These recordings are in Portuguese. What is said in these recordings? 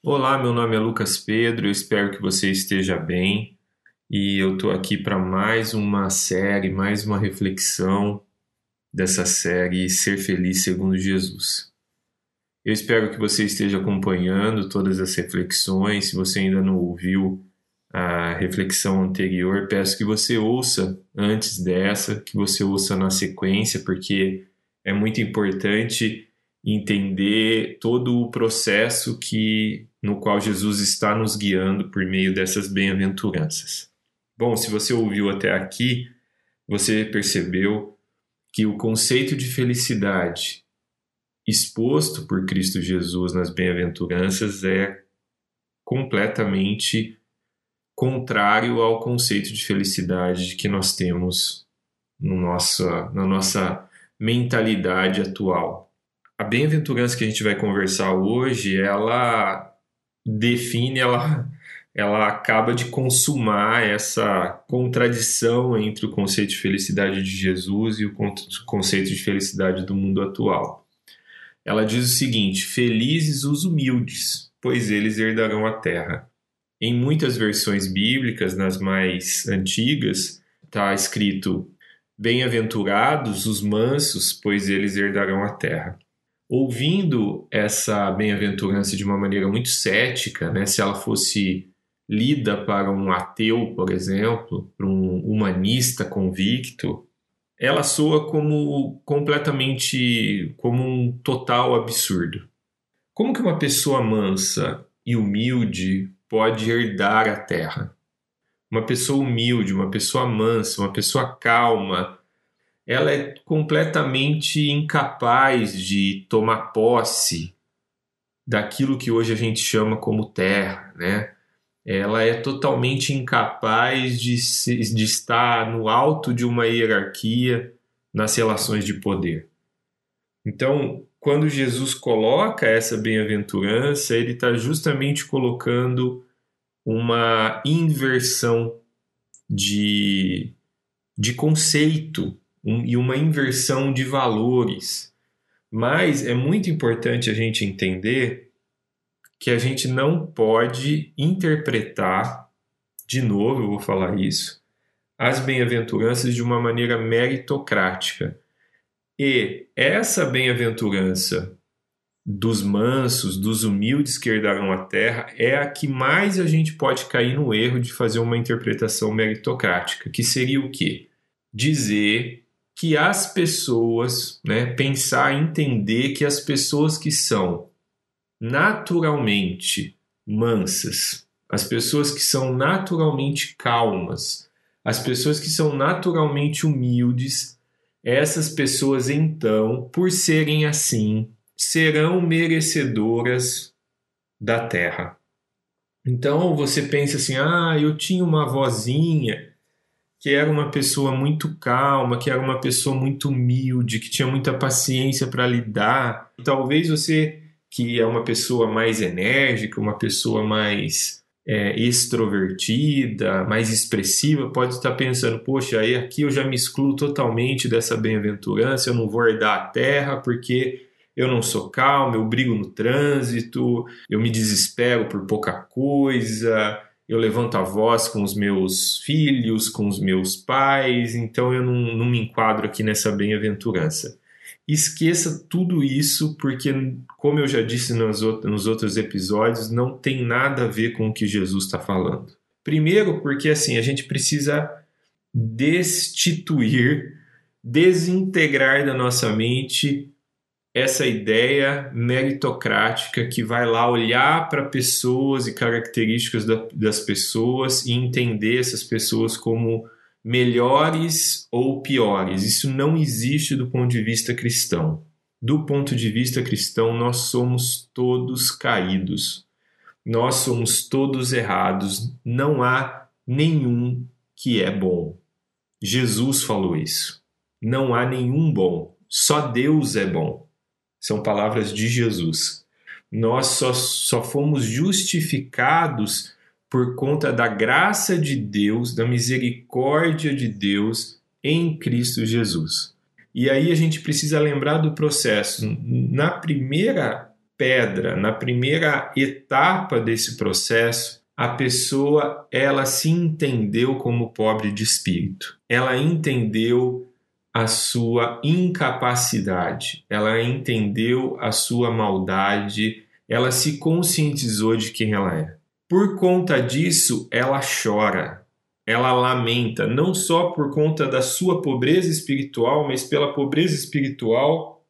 Olá, meu nome é Lucas Pedro, eu espero que você esteja bem e eu estou aqui para mais uma série, mais uma reflexão dessa série Ser Feliz Segundo Jesus. Eu espero que você esteja acompanhando todas as reflexões. Se você ainda não ouviu a reflexão anterior, peço que você ouça antes dessa, que você ouça na sequência, porque é muito importante entender todo o processo que no qual Jesus está nos guiando por meio dessas bem-aventuranças. Bom, se você ouviu até aqui, você percebeu que o conceito de felicidade exposto por Cristo Jesus nas bem-aventuranças é completamente contrário ao conceito de felicidade que nós temos no nossa, na nossa mentalidade atual a bem-aventurança que a gente vai conversar hoje, ela define, ela, ela acaba de consumar essa contradição entre o conceito de felicidade de Jesus e o conceito de felicidade do mundo atual. Ela diz o seguinte: Felizes os humildes, pois eles herdarão a terra. Em muitas versões bíblicas, nas mais antigas, está escrito: Bem-aventurados os mansos, pois eles herdarão a terra ouvindo essa bem-aventurança de uma maneira muito cética, né? se ela fosse lida para um ateu, por exemplo, para um humanista convicto, ela soa como completamente como um total absurdo. Como que uma pessoa mansa e humilde pode herdar a terra? Uma pessoa humilde, uma pessoa mansa, uma pessoa calma, ela é completamente incapaz de tomar posse daquilo que hoje a gente chama como terra, né? Ela é totalmente incapaz de, se, de estar no alto de uma hierarquia nas relações de poder. Então, quando Jesus coloca essa bem-aventurança, ele está justamente colocando uma inversão de, de conceito um, e uma inversão de valores. Mas é muito importante a gente entender que a gente não pode interpretar, de novo eu vou falar isso, as bem-aventuranças de uma maneira meritocrática. E essa bem-aventurança dos mansos, dos humildes que herdarão a terra, é a que mais a gente pode cair no erro de fazer uma interpretação meritocrática, que seria o quê? Dizer que as pessoas, né, pensar, entender que as pessoas que são naturalmente mansas, as pessoas que são naturalmente calmas, as pessoas que são naturalmente humildes, essas pessoas então, por serem assim, serão merecedoras da terra. Então você pensa assim: ah, eu tinha uma vozinha que era uma pessoa muito calma, que era uma pessoa muito humilde, que tinha muita paciência para lidar. Talvez você, que é uma pessoa mais enérgica, uma pessoa mais é, extrovertida, mais expressiva, pode estar pensando: poxa, aí aqui eu já me excluo totalmente dessa bem-aventurança, eu não vou herdar a terra porque eu não sou calmo, eu brigo no trânsito, eu me desespero por pouca coisa eu levanto a voz com os meus filhos, com os meus pais, então eu não, não me enquadro aqui nessa bem-aventurança. Esqueça tudo isso, porque, como eu já disse nos, nos outros episódios, não tem nada a ver com o que Jesus está falando. Primeiro, porque assim, a gente precisa destituir, desintegrar da nossa mente essa ideia meritocrática que vai lá olhar para pessoas e características da, das pessoas e entender essas pessoas como melhores ou piores. Isso não existe do ponto de vista cristão. Do ponto de vista cristão, nós somos todos caídos. Nós somos todos errados. Não há nenhum que é bom. Jesus falou isso. Não há nenhum bom. Só Deus é bom. São palavras de Jesus. Nós só, só fomos justificados por conta da graça de Deus, da misericórdia de Deus em Cristo Jesus. E aí a gente precisa lembrar do processo. Na primeira pedra, na primeira etapa desse processo, a pessoa ela se entendeu como pobre de espírito. Ela entendeu a sua incapacidade, ela entendeu a sua maldade, ela se conscientizou de quem ela é. Por conta disso, ela chora, ela lamenta, não só por conta da sua pobreza espiritual, mas pela pobreza espiritual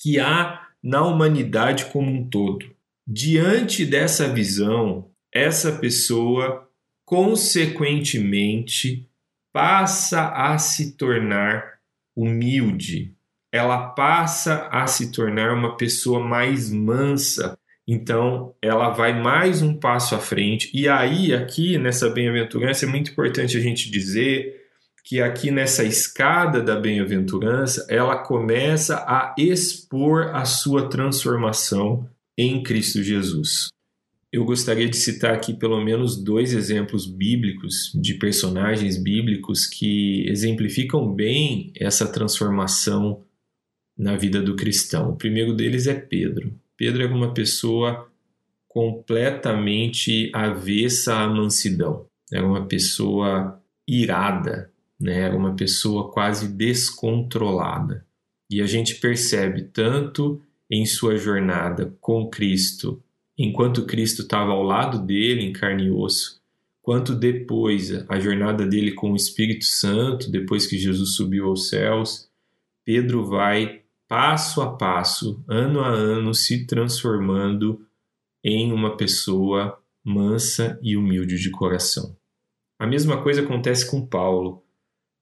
que há na humanidade como um todo. Diante dessa visão, essa pessoa, consequentemente, passa a se tornar humilde, ela passa a se tornar uma pessoa mais mansa. Então, ela vai mais um passo à frente. E aí, aqui nessa bem-aventurança, é muito importante a gente dizer que aqui nessa escada da bem-aventurança, ela começa a expor a sua transformação em Cristo Jesus. Eu gostaria de citar aqui pelo menos dois exemplos bíblicos de personagens bíblicos que exemplificam bem essa transformação na vida do cristão. O primeiro deles é Pedro. Pedro era uma pessoa completamente avessa à mansidão. Era uma pessoa irada, né? Era uma pessoa quase descontrolada. E a gente percebe tanto em sua jornada com Cristo, enquanto Cristo estava ao lado dele em carne e osso, quanto depois a jornada dele com o Espírito Santo, depois que Jesus subiu aos céus, Pedro vai passo a passo, ano a ano, se transformando em uma pessoa mansa e humilde de coração. A mesma coisa acontece com Paulo.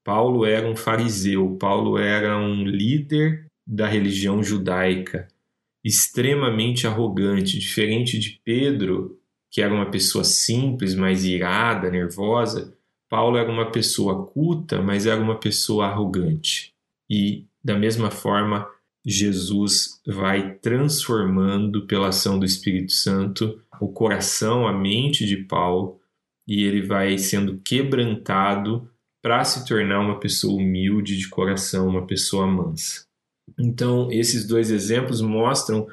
Paulo era um fariseu, Paulo era um líder da religião judaica, extremamente arrogante, diferente de Pedro, que era uma pessoa simples, mais irada, nervosa. Paulo era uma pessoa culta, mas era uma pessoa arrogante. E, da mesma forma, Jesus vai transformando pela ação do Espírito Santo o coração, a mente de Paulo, e ele vai sendo quebrantado para se tornar uma pessoa humilde de coração, uma pessoa mansa. Então, esses dois exemplos mostram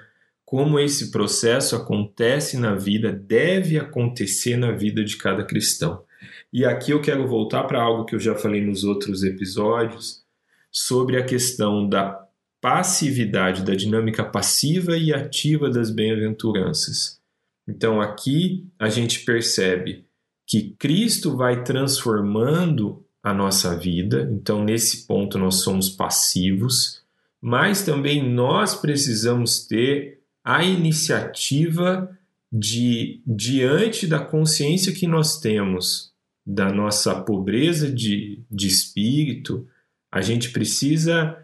como esse processo acontece na vida, deve acontecer na vida de cada cristão. E aqui eu quero voltar para algo que eu já falei nos outros episódios sobre a questão da passividade, da dinâmica passiva e ativa das bem-aventuranças. Então aqui a gente percebe que Cristo vai transformando a nossa vida. Então, nesse ponto, nós somos passivos, mas também nós precisamos ter a iniciativa de, diante da consciência que nós temos da nossa pobreza de, de espírito, a gente precisa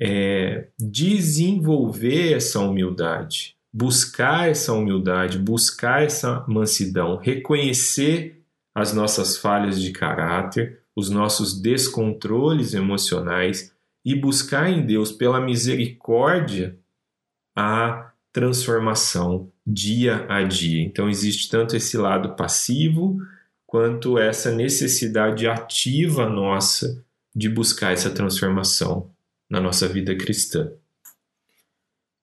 é, desenvolver essa humildade, buscar essa humildade, buscar essa mansidão, reconhecer as nossas falhas de caráter, os nossos descontroles emocionais e buscar em Deus, pela misericórdia, a transformação dia a dia. Então, existe tanto esse lado passivo quanto essa necessidade ativa nossa de buscar essa transformação na nossa vida cristã.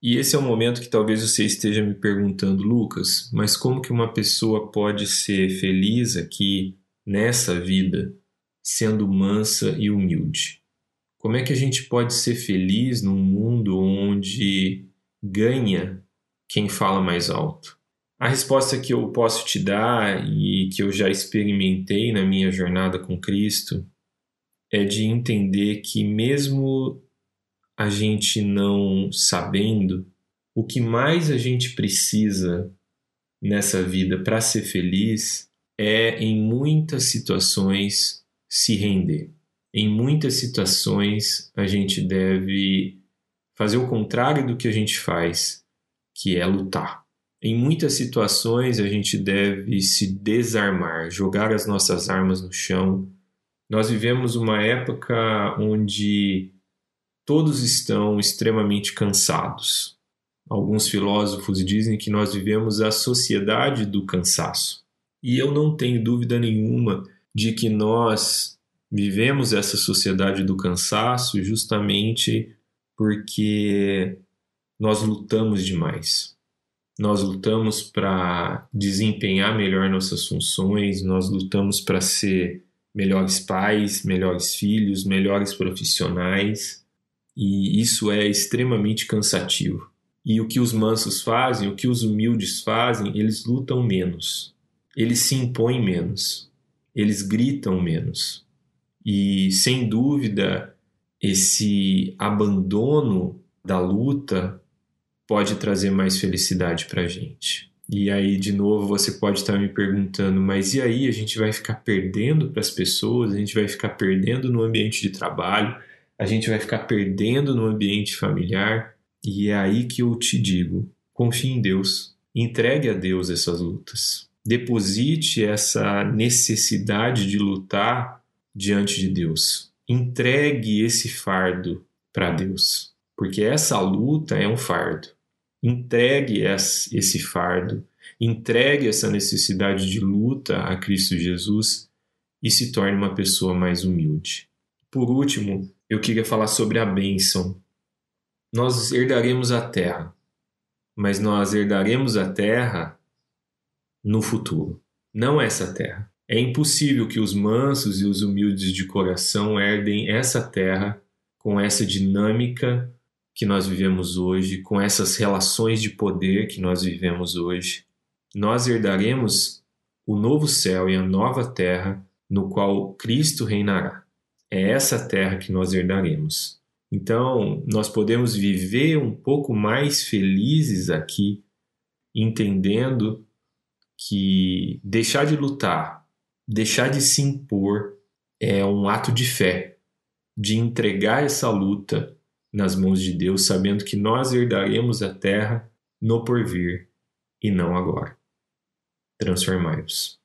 E esse é o momento que talvez você esteja me perguntando, Lucas, mas como que uma pessoa pode ser feliz aqui nessa vida sendo mansa e humilde? Como é que a gente pode ser feliz num mundo onde ganha quem fala mais alto? A resposta que eu posso te dar e que eu já experimentei na minha jornada com Cristo é de entender que, mesmo a gente não sabendo, o que mais a gente precisa nessa vida para ser feliz é, em muitas situações, se render. Em muitas situações, a gente deve fazer o contrário do que a gente faz, que é lutar. Em muitas situações, a gente deve se desarmar, jogar as nossas armas no chão. Nós vivemos uma época onde todos estão extremamente cansados. Alguns filósofos dizem que nós vivemos a sociedade do cansaço. E eu não tenho dúvida nenhuma de que nós vivemos essa sociedade do cansaço justamente porque nós lutamos demais. nós lutamos para desempenhar melhor nossas funções, nós lutamos para ser melhores pais, melhores filhos, melhores profissionais, e isso é extremamente cansativo. E o que os mansos fazem, o que os humildes fazem, eles lutam menos, eles se impõem menos, eles gritam menos. E sem dúvida, esse abandono da luta pode trazer mais felicidade para a gente. E aí, de novo, você pode estar me perguntando, mas e aí a gente vai ficar perdendo para as pessoas, a gente vai ficar perdendo no ambiente de trabalho, a gente vai ficar perdendo no ambiente familiar. E é aí que eu te digo: confie em Deus, entregue a Deus essas lutas, deposite essa necessidade de lutar diante de Deus, entregue esse fardo para Deus, porque essa luta é um fardo entregue esse fardo, entregue essa necessidade de luta a Cristo Jesus e se torne uma pessoa mais humilde. Por último, eu queria falar sobre a bênção. Nós herdaremos a terra, mas nós herdaremos a terra no futuro, não essa terra. É impossível que os mansos e os humildes de coração herdem essa terra com essa dinâmica que nós vivemos hoje, com essas relações de poder que nós vivemos hoje, nós herdaremos o novo céu e a nova terra no qual Cristo reinará. É essa terra que nós herdaremos. Então, nós podemos viver um pouco mais felizes aqui, entendendo que deixar de lutar, deixar de se impor, é um ato de fé, de entregar essa luta nas mãos de Deus, sabendo que nós herdaremos a terra no porvir e não agora. Transformai-vos.